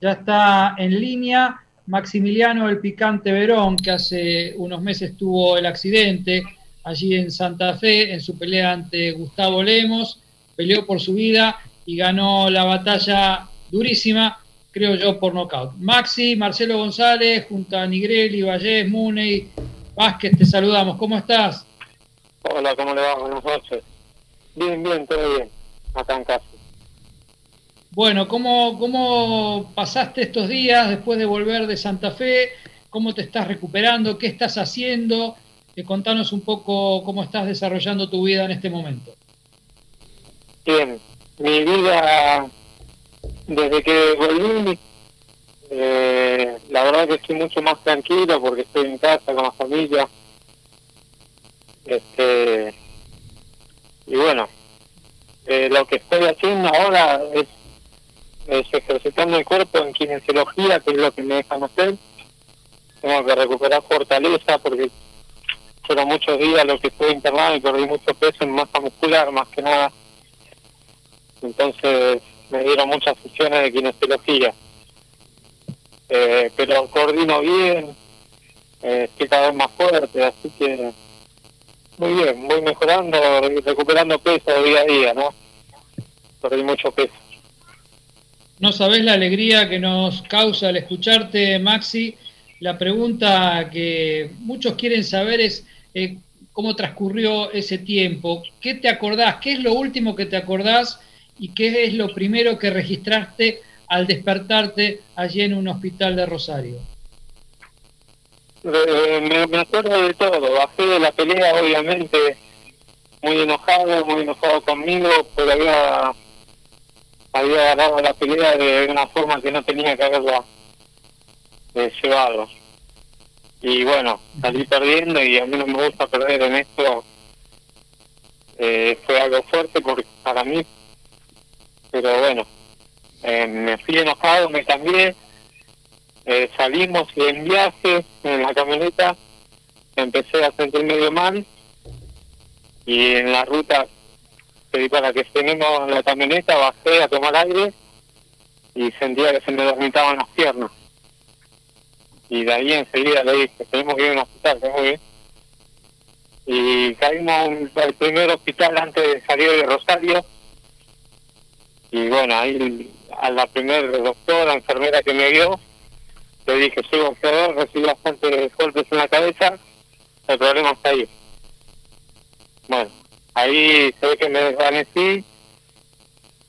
Ya está en línea Maximiliano El Picante Verón, que hace unos meses tuvo el accidente allí en Santa Fe en su pelea ante Gustavo Lemos, peleó por su vida y ganó la batalla durísima, creo yo, por nocaut. Maxi, Marcelo González, junto a Nigrelli, Vallés, Muney, Vázquez, te saludamos. ¿Cómo estás? Hola, ¿cómo le va? Buenas noches. Bien, bien, todo bien, acá en casa. Bueno, ¿cómo, ¿cómo pasaste estos días después de volver de Santa Fe? ¿Cómo te estás recuperando? ¿Qué estás haciendo? Eh, contanos un poco cómo estás desarrollando tu vida en este momento. Bien, mi vida desde que volví, eh, la verdad que estoy mucho más tranquilo porque estoy en casa con la familia. Este, y bueno, eh, lo que estoy haciendo ahora es ejercitando el cuerpo en kinesiología, que es lo que me dejan hacer. Tengo que recuperar fortaleza porque fueron muchos días lo que estuve internado y perdí mucho peso en masa muscular, más que nada. Entonces me dieron muchas sesiones de kinesiología. Eh, pero coordino bien, eh, estoy cada vez más fuerte, así que muy bien, voy mejorando recuperando peso día a día, ¿no? Perdí mucho peso. No sabés la alegría que nos causa al escucharte, Maxi. La pregunta que muchos quieren saber es eh, cómo transcurrió ese tiempo. ¿Qué te acordás? ¿Qué es lo último que te acordás? ¿Y qué es lo primero que registraste al despertarte allí en un hospital de Rosario? Eh, me, acuerdo de todo. Bajé de la pelea, obviamente, muy enojado, muy enojado conmigo, pero había había ganado la pelea de una forma que no tenía que haberla eh, llevado. Y bueno, salí perdiendo y a mí no me gusta perder en esto. Eh, fue algo fuerte porque, para mí, pero bueno, eh, me fui enojado, me cambié, eh, salimos en viaje en la camioneta empecé a sentir medio mal y en la ruta pedí para que estemos la camioneta, bajé a tomar aire y sentía que se me dormitaban las piernas. Y de ahí enseguida le dije, tenemos que ir a un hospital, tenemos que. Y caímos al primer hospital antes de salir de Rosario. Y bueno, ahí a la primera doctora, enfermera que me vio, le dije, soy boxeador, recibí bastantes golpes en la cabeza, el problema está ahí. Ahí ve que me desvanecí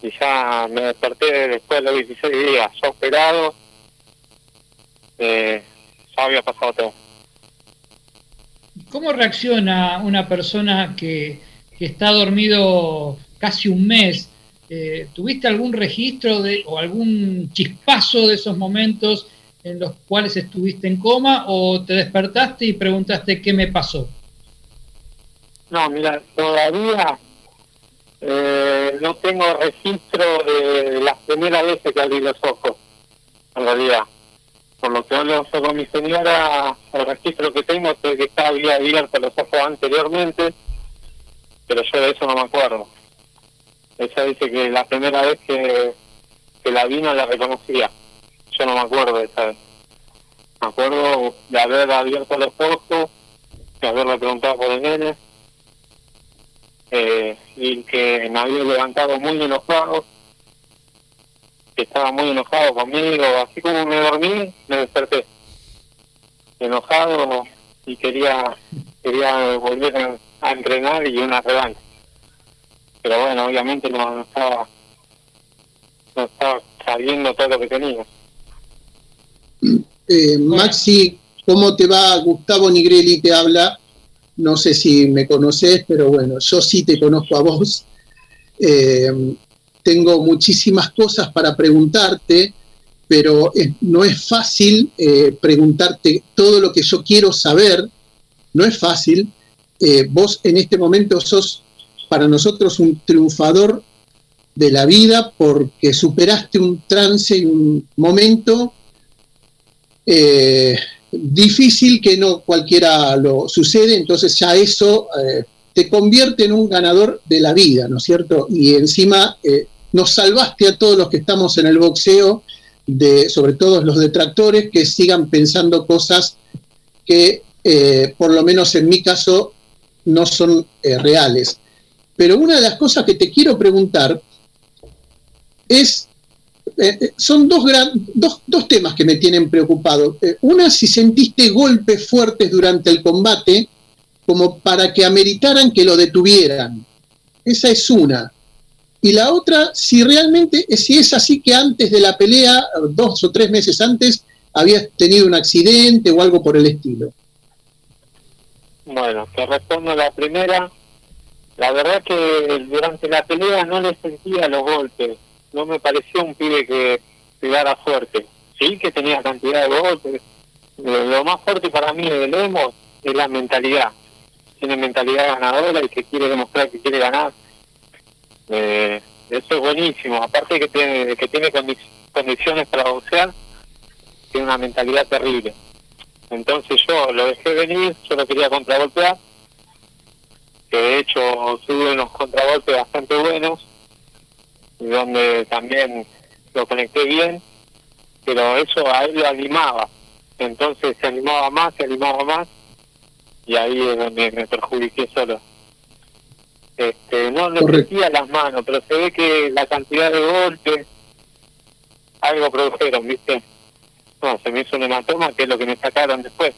y ya me desperté después de los 16 días, ya operado, eh, ya había pasado todo. ¿Cómo reacciona una persona que, está dormido casi un mes? Eh, ¿Tuviste algún registro de, o algún chispazo de esos momentos en los cuales estuviste en coma o te despertaste y preguntaste qué me pasó? No, mira, todavía eh, no tengo registro de las primeras veces que abrí los ojos, en realidad. Por lo que hablo con mi señora, el registro que tengo es que estaba abierto los ojos anteriormente, pero yo de eso no me acuerdo. Ella dice que la primera vez que, que la vino la reconocía. Yo no me acuerdo de esa vez. Me acuerdo de haber abierto los ojos, de haberle preguntado por el nene eh, y que me había levantado muy enojado, que estaba muy enojado conmigo, así como me dormí, me desperté enojado y quería quería volver a, entrenar y una revancha. Pero bueno, obviamente no, estaba no estaba sabiendo todo lo que tenía. Eh, Maxi, ¿cómo te va? Gustavo Nigrelli te habla. No sé si me conoces, pero bueno, yo sí te conozco a vos. Eh, tengo muchísimas cosas para preguntarte, pero no es fácil eh, preguntarte todo lo que yo quiero saber. No es fácil. Eh, vos en este momento sos para nosotros un triunfador de la vida porque superaste un trance y un momento difícil que no cualquiera lo sucede, entonces ya eso eh, te convierte en un ganador de la vida, ¿no es cierto? Y encima eh, nos salvaste a todos los que estamos en el boxeo de, sobre todo los detractores, que sigan pensando cosas que, eh, por lo menos en mi caso, no son reales. Pero una de las cosas que te quiero preguntar es, eh, son dos, dos, dos, temas que me tienen preocupado. una, si sentiste golpes fuertes durante el combate, como para que ameritaran que lo detuvieran. Esa es una. Y la otra, si realmente, si es así que antes de la pelea, dos o tres meses antes, habías tenido un accidente o algo por el estilo. Bueno, te respondo la primera. La verdad que durante la pelea no le sentía los golpes. No me pareció un pibe que pegara fuerte. Sí que tenía cantidad de golpes. Lo más fuerte para mí de Lemos es la mentalidad. Tiene mentalidad ganadora y que quiere demostrar que quiere ganar. Eh, eso es buenísimo. Aparte que tiene, que tiene condiciones para boxear, tiene una mentalidad terrible. Entonces yo lo dejé venir, yo lo quería contragolpear, que de hecho tuve unos contragolpes bastante buenos, donde también lo conecté bien, pero eso a él lo animaba. Entonces se animaba más, se animaba más, y ahí es donde me perjudiqué solo. Este, no le metía las manos, pero se ve que la cantidad de golpes algo produjeron, ¿viste? no, se me hizo un hematoma, que es lo que me sacaron después.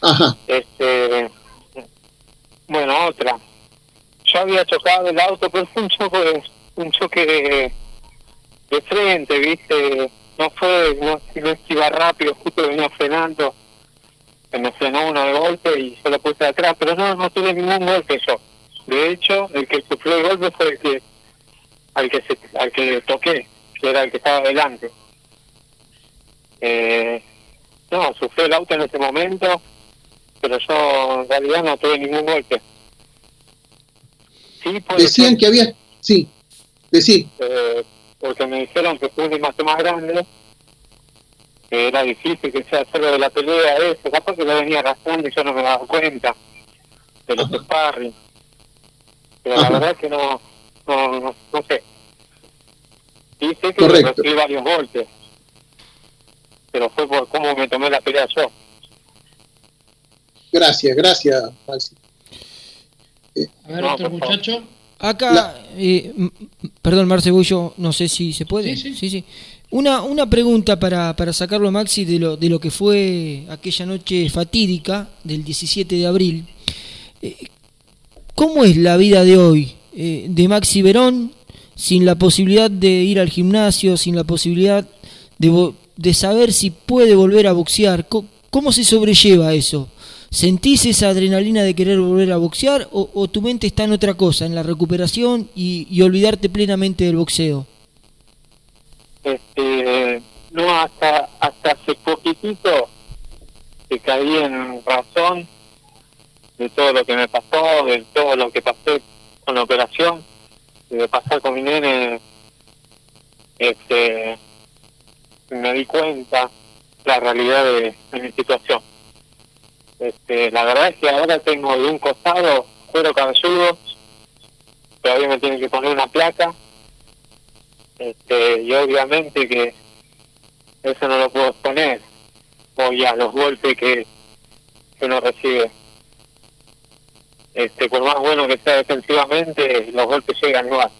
Ajá. Este, bueno, otra. Yo había chocado el auto, pero fue un choque, un choque de, frente, ¿viste? No fue, no, no iba rápido, justo venía frenando. Se me frenó uno de golpe y yo lo puse atrás, pero no, no tuve ningún golpe yo. De hecho, el que sufrió el golpe fue el que, al que, se, al que toqué, que era el que estaba delante. Eh, no, sufrió el auto en ese momento, pero yo en realidad no tuve ningún golpe. Sí, Decían que había... Sí, decí. Eh, porque me dijeron que fue un más grande, que era difícil que sea hacerlo de la pelea, eso, capaz que lo venía arrastrando y yo no me daba cuenta de los sparring. Pero la verdad es que no, no, no, sé. Dice que recibí varios golpes pero fue por cómo me tomé la pelea yo. Gracias, gracias, A ver, otro muchacho. Acá, eh, perdón, Marce Bullo, no sé si se puede. Sí, sí. Una, una pregunta para, para sacarlo, Maxi, de lo, de lo que fue aquella noche fatídica del 17 de abril. Eh, ¿Cómo es la vida de hoy eh, de Maxi Verón sin la posibilidad de ir al gimnasio, sin la posibilidad de, de saber si puede volver a boxear. ¿Cómo, se sobrelleva eso? ¿Sentís esa adrenalina de querer volver a boxear o, tu mente está en otra cosa, en la recuperación y, olvidarte plenamente del boxeo? Este, no, hasta, hasta hace poquitito que caí en razón de todo lo que me pasó, de todo lo que pasé con la operación, de pasar con mi nene este, me di cuenta la realidad de, mi situación. Este, la verdad es que ahora tengo de un costado cuero cabelludo, todavía me tienen que poner una placa, este, y obviamente que eso no lo puedo poner, o ya los golpes que, que uno recibe. Este, por más bueno que sea defensivamente, los golpes llegan igual.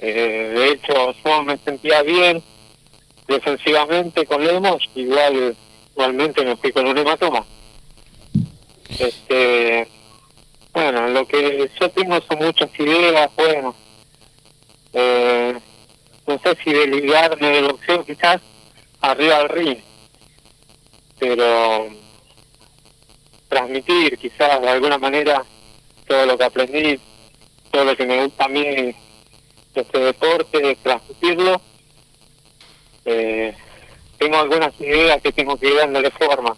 Eh, de hecho, yo me sentía bien defensivamente con Lemos, igual igualmente me fui con un hematoma. Este, bueno, lo que yo tengo son muchas ideas, bueno, eh, no sé si de ligarme de boxeo quizás arriba del ring, pero transmitir quizás de alguna manera todo lo que aprendí, todo lo que me gusta a mí este deporte, transmitirlo. Eh, tengo algunas ideas que tengo que ir dándole forma.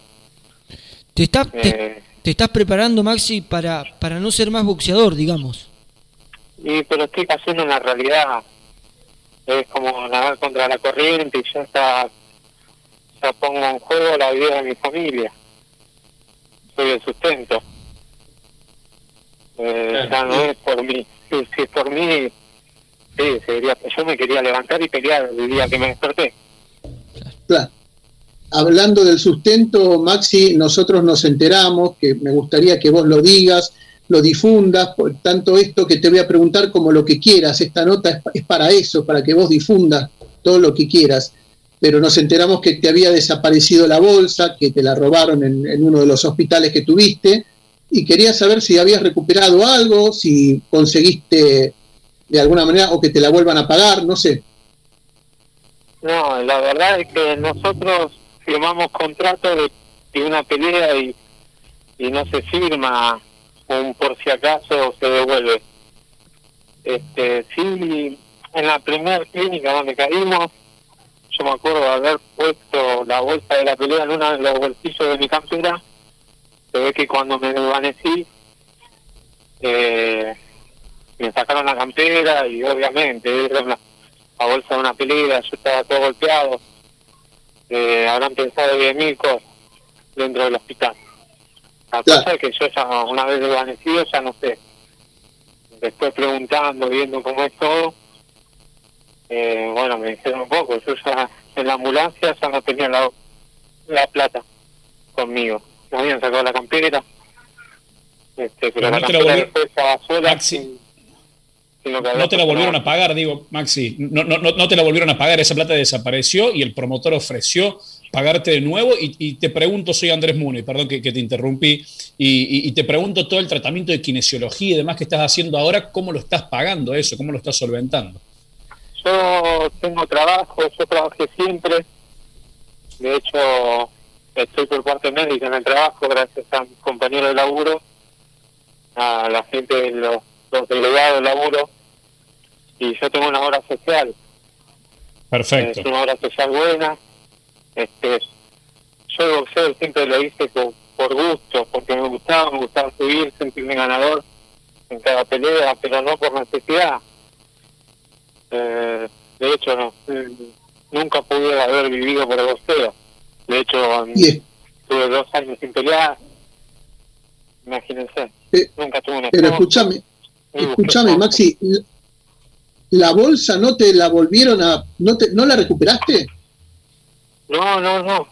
¿Te estás, te, eh, estás preparando, Maxi, para, para no ser más boxeador, digamos? Y, pero estoy cayendo en la realidad. Es como nadar contra la corriente y ya está, ya pongo en juego la vida de mi familia. Soy el sustento. Eh, Ya no es por mí. Si, si es por mí, Sí, yo me quería levantar y pelear el día que me desperté. Hablando del sustento, Maxi, nosotros nos enteramos, que me gustaría que vos lo digas, lo difundas, por tanto esto que te voy a preguntar como lo que quieras, esta nota es, para eso, para que vos difundas todo lo que quieras, pero nos enteramos que te había desaparecido la bolsa, que te la robaron en, en uno de los hospitales que tuviste, y quería saber si habías recuperado algo, si conseguiste de alguna manera o que te la vuelvan a pagar, no sé. No, la verdad es que nosotros firmamos contrato de, una pelea y, y no se firma un por si acaso se devuelve. Este, sí, en la primera clínica donde caímos, yo me acuerdo de haber puesto la bolsa de la pelea en uno de los bolsillos de mi campera. Se ve que cuando me desvanecí, eh, me sacaron la campera y obviamente la bolsa de una pelea, yo estaba todo golpeado. Eh, habrán pensado de mil cosas dentro del hospital. La cosa es que yo ya una vez desvanecido ya no sé. Después preguntando, viendo cómo es todo, eh, bueno, me dijeron un poco, yo ya en la ambulancia ya no tenía la, la plata conmigo. Me habían sacado la campera, este, pero, la campera después estaba sola no te la volvieron a pagar, digo, Maxi, no, no, no, te la volvieron a pagar, esa plata desapareció y el promotor ofreció pagarte de nuevo. Y, te pregunto, soy Andrés Muni, perdón que, te interrumpí, y, te pregunto todo el tratamiento de kinesiología y demás que estás haciendo ahora, ¿cómo lo estás pagando eso? ¿Cómo lo estás solventando? Yo tengo trabajo, yo trabajé siempre, de hecho estoy por parte médica en el trabajo gracias a mis compañeros de laburo, a la gente de los los delegados de laburo y yo tengo una hora social. Perfecto. Es una hora social buena. Este, yo el boxeo siempre lo hice por, gusto, porque me gustaba, me gustaba subir, sentirme ganador en cada pelea, pero no por necesidad. Eh, de hecho, no, nunca pude haber vivido por el boxeo. De hecho, tuve dos años sin pelear. Imagínense. Eh, nunca tuve una Pero escúchame, Escúchame, Maxi, ¿la bolsa no te la volvieron a... ¿No, te, ¿no la recuperaste? No, no, no.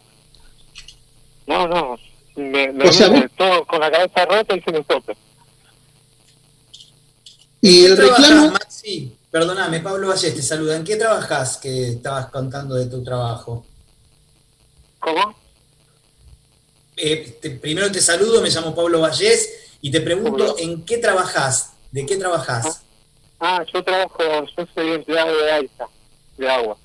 No, no. Me, me todo con la cabeza rota y se me tope. ¿Y el reclamo? Maxi? Perdóname, Pablo Vallés te saluda. ¿En qué trabajas que estabas contando de tu trabajo? ¿Cómo? Eh, primero te saludo, me llamo Pablo Vallés y te pregunto, ¿en qué trabajas? ¿De qué trabajas? Ah, ah, yo trabajo, yo soy empleado de AISA, de agua.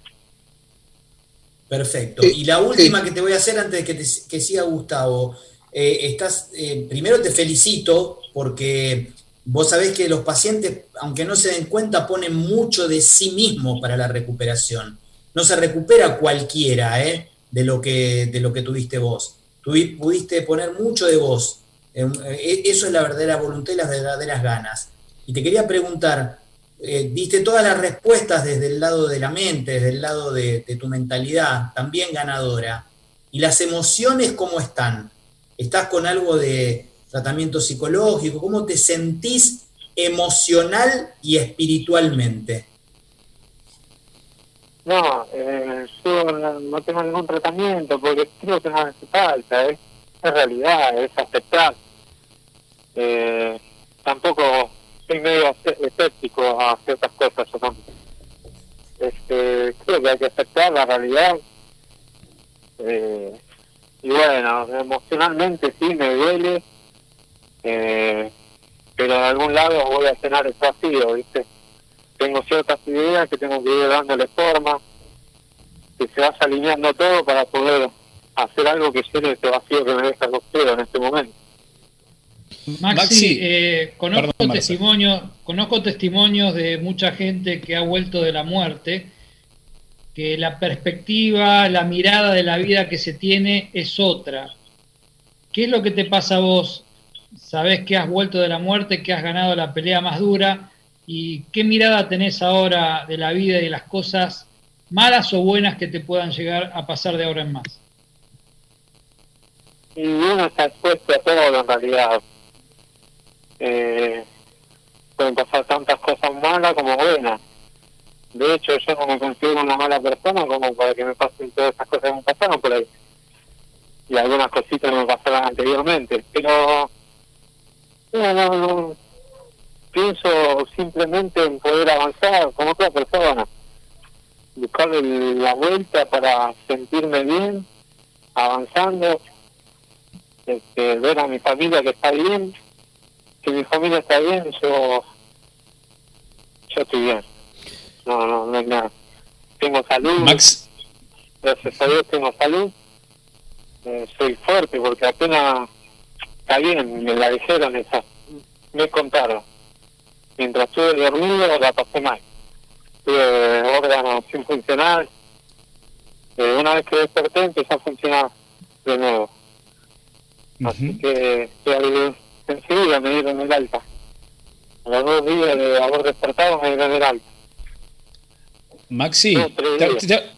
Perfecto. y la última que te voy a hacer antes de que, que siga Gustavo. Eh, estás, eh, primero te felicito porque vos sabés que los pacientes, aunque no se den cuenta, ponen mucho de sí mismos para la recuperación. No se recupera cualquiera ¿eh? de, lo que, de lo que tuviste vos. pudiste poner mucho de vos. Eh, eso es la verdadera voluntad y las verdaderas ganas. Y te quería preguntar, eh, diste todas las respuestas desde el lado de la mente, desde el lado de, tu mentalidad, también ganadora. ¿Y las emociones cómo están? ¿Estás con algo de tratamiento psicológico? ¿Cómo te sentís emocional y espiritualmente? No, eh, yo no, tengo ningún tratamiento porque creo que no hace falta, ¿eh? es realidad, es aceptar. Eh, tampoco soy medio escéptico a ciertas cosas. Este, creo que hay que aceptar la realidad. Eh, y bueno, emocionalmente sí me duele, eh, pero de algún lado voy a cenar el vacío, ¿viste? Tengo ciertas ideas que tengo que ir dándole forma, que se vaya alineando todo para poder hacer algo que llene ese vacío que me deja el en este momento. Maxi, eh, conozco, testimonios, conozco testimonios de mucha gente que ha vuelto de la muerte, que la perspectiva, la mirada de la vida que se tiene es otra. ¿Qué es lo que te pasa a vos? Sabés que has vuelto de la muerte, que has ganado la pelea más dura, y qué mirada tenés ahora de la vida y de las cosas malas o buenas que te puedan llegar a pasar de ahora en más. Y uno está expuesto a todo en realidad eh, pueden pasar tantas cosas malas como buenas. De hecho, yo no me considero una mala persona como para que me pasen todas esas cosas que me pasaron por ahí. Y algunas cositas me pasaron anteriormente. Pero, no, no, no. Pienso simplemente en poder avanzar como otra persona. Buscar la vuelta para sentirme bien, avanzando. Este, ver a mi familia que está bien. Si mi familia está bien, yo, yo estoy bien no, no, no es nada. Tengo salud. Max. Gracias a Dios tengo salud. Eh, soy fuerte porque apenas está bien, me la dijeron esa. Me contaron. Mientras estuve dormido la pasé mal. Tuve órganos sin funcionar. Eh, una vez que desperté empezó a funcionar de nuevo. Así que enseguida me dieron el alta. A los dos días de haber despertado me dieron el alta. Maxi, te,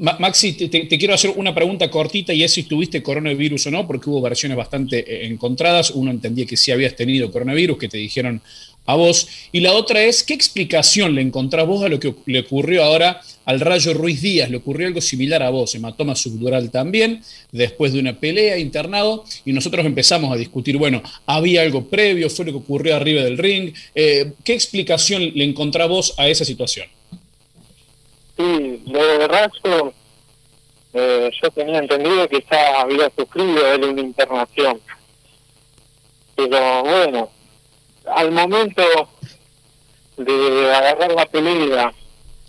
Maxi, te, quiero hacer una pregunta cortita y es si tuviste coronavirus o no, porque hubo versiones bastante eh, encontradas. Uno entendía que sí habías tenido coronavirus, que te dijeron a vos. Y la otra es, ¿qué explicación le encontrás vos a lo que le ocurrió ahora al Rayo Ruiz Díaz? Le ocurrió algo similar a vos, hematoma subdural también, después de una pelea internado, y nosotros empezamos a discutir, bueno, ¿había algo previo? ¿Fue lo que ocurrió arriba del ring? Eh, ¿Qué explicación le encontrás vos a esa situación? Lo de Racho, eh, yo tenía entendido que ya había sufrido él una internación. Pero bueno, al momento de agarrar la pelea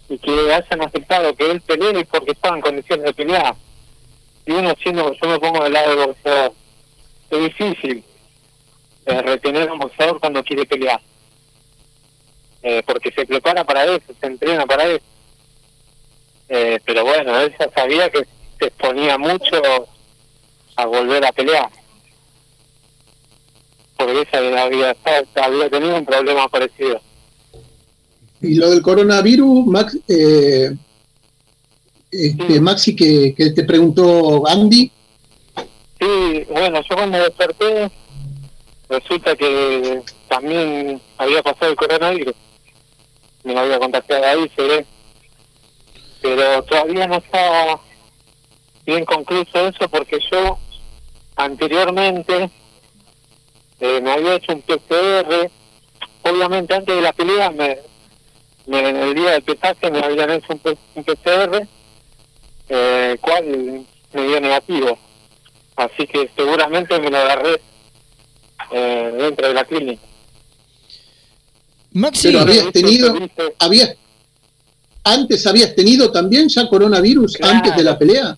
y que hayan aceptado que él pelee es porque estaba en condiciones de pelear. Y uno siendo, yo me pongo del lado del boxeador, es difícil eh, retener a un boxeador cuando quiere pelear. Eh, porque se prepara para eso, se entrena para eso. Eh, pero bueno, él ya sabía que se exponía mucho a volver a pelear. Porque ella había, había tenido un problema parecido. Y lo del coronavirus, Max, eh, este, Maxi, que, que te preguntó Andy. Sí, bueno, yo cuando desperté, resulta que también había pasado el coronavirus. Me lo había contactado ahí, se ve pero todavía no está bien concluso eso porque yo anteriormente eh, me había hecho un PCR, obviamente antes de la pelea, me, en el día del pesaje me habían hecho un, PCR, eh, cual me dio negativo, así que seguramente me lo agarré eh, dentro de la clínica. Maxi, habías tenido, habías ¿Antes habías tenido también ya coronavirus antes de la pelea?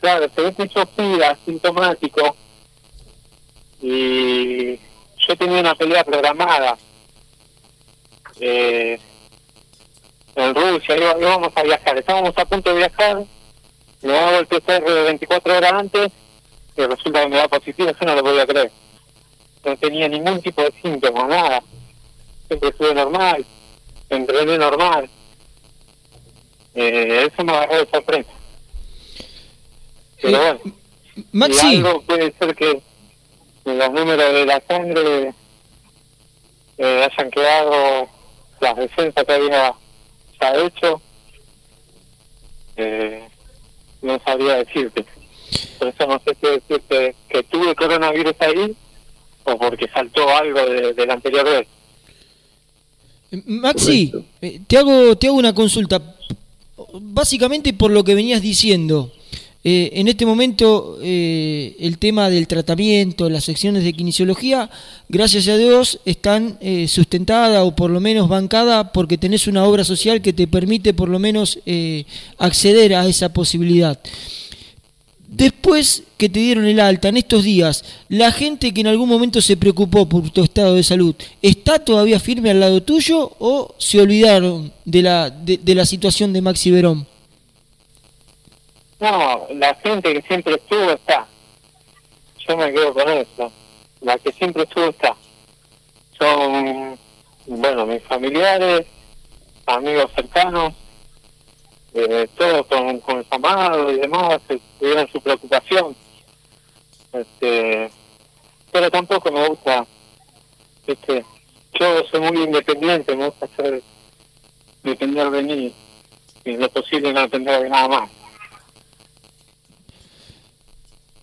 Claro, se ve hecho fibra, sintomático. Y yo tenía una pelea programada eh, en Rusia, íbamos a viajar, estábamos a punto de viajar, me hago el PCR 24 horas antes y resulta que me da positivo, yo no lo podía creer. No tenía ningún tipo de síntomas, nada. Siempre estuve normal, entrené normal eh, eso me agarró de sorpresa. Pero bueno, Maxi. Y algo puede ser que los números de la sangre eh, hayan quedado las defensas que había ya hecho. Eh, no sabría decirte. Por eso no sé si decirte que tuve coronavirus ahí o porque saltó algo de, de la anterior vez. Maxi, eh, te hago, te hago una consulta básicamente por lo que venías diciendo. Eh, en este momento eh, el tema del tratamiento, las secciones de kinesiología, gracias a Dios, están eh, sustentadas o por lo menos bancadas porque tenés una obra social que te permite por lo menos acceder a esa posibilidad. Después que te dieron el alta, en estos días, la gente que en algún momento se preocupó por tu estado de salud, ¿está todavía firme al lado tuyo o se olvidaron de la, de, la situación de Maxi Verón? No, la gente que siempre estuvo está. Yo me quedo con eso. La que siempre estuvo está. Son, bueno, mis familiares, amigos cercanos, eh, todos con, con el amado y demás tuvieron su preocupación. Este, pero tampoco me gusta, este, yo soy muy independiente, me gusta hacer depender de mí, y en lo posible no depender de nada más.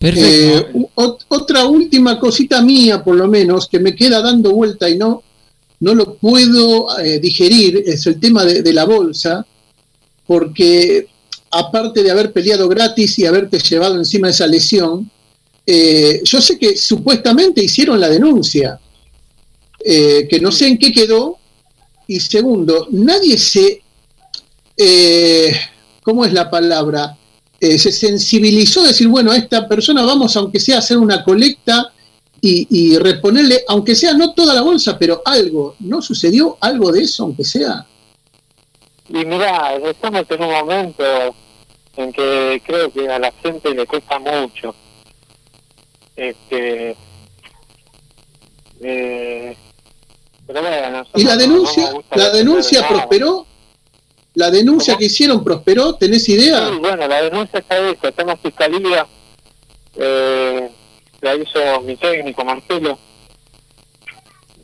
Eh, otra última cosita mía, por lo menos, que me queda dando vuelta y no, no lo puedo eh, digerir, es el tema de, la bolsa, porque aparte de haber peleado gratis y haberte llevado encima esa lesión, eh, yo sé que supuestamente hicieron la denuncia, que no sé en qué quedó, y segundo, nadie se, ¿cómo es la palabra? Eh, se sensibilizó a decir, bueno, a esta persona vamos, aunque sea, a hacer una colecta y, reponerle, aunque sea no toda la bolsa, pero algo. ¿No sucedió algo de eso, aunque sea? Y mira, estamos en un momento en que creo que a la gente le cuesta mucho. Este, eh, ¿Y la denuncia, la denuncia prosperó? ¿La denuncia que hicieron prosperó? ¿Tenés idea? Sí, bueno, la denuncia está hecha, está en la fiscalía, eh, la hizo mi técnico Marcelo,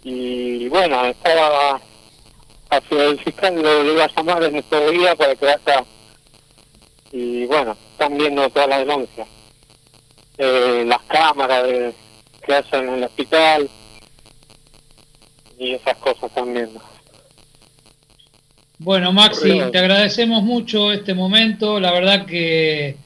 y bueno, estaba hacia el fiscal, lo, iba a llamar en estos días para que vaya, y bueno, están viendo toda la denuncia. Eh, las cámaras que hacen en el hospital, y esas cosas están viendo. Bueno, Maxi, te agradecemos mucho este momento. La verdad que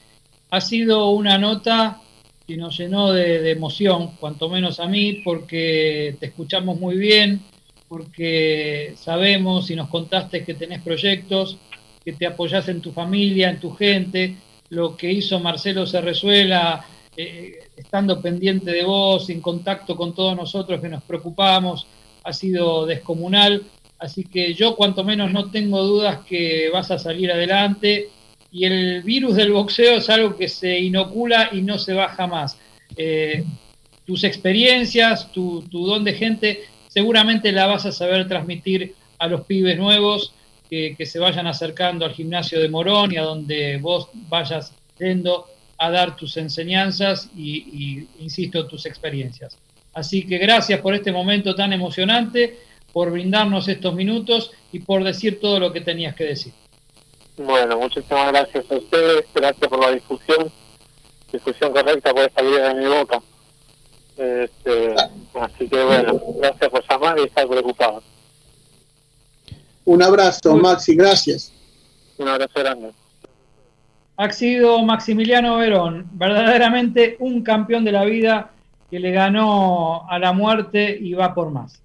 ha sido una nota que nos llenó de, emoción, cuanto menos a mí, porque te escuchamos muy bien, porque sabemos y nos contaste que tenés proyectos, que te apoyás en tu familia, en tu gente. Lo que hizo Marcelo Cerrezuela, eh, estando pendiente de vos, en contacto con todos nosotros que nos preocupamos, ha sido descomunal Así que yo cuanto menos no tengo dudas que vas a salir adelante. Y el virus del boxeo es algo que se inocula y no se va jamás. Eh, tus experiencias, tu, don de gente, seguramente la vas a saber transmitir a los pibes nuevos que, se vayan acercando al gimnasio de Morón y a donde vos vayas yendo a dar tus enseñanzas y, insisto, tus experiencias. Así que gracias por este momento tan emocionante por brindarnos estos minutos y por decir todo lo que tenías que decir. Bueno, muchísimas gracias a ustedes, gracias por la difusión, difusión correcta puede salir de mi boca. Este, así que bueno, gracias por llamar y estar preocupado. Un abrazo, Maxi, gracias. Un abrazo grande. Ha sido Maximiliano Verón, verdaderamente un campeón de la vida que le ganó a la muerte y va por más.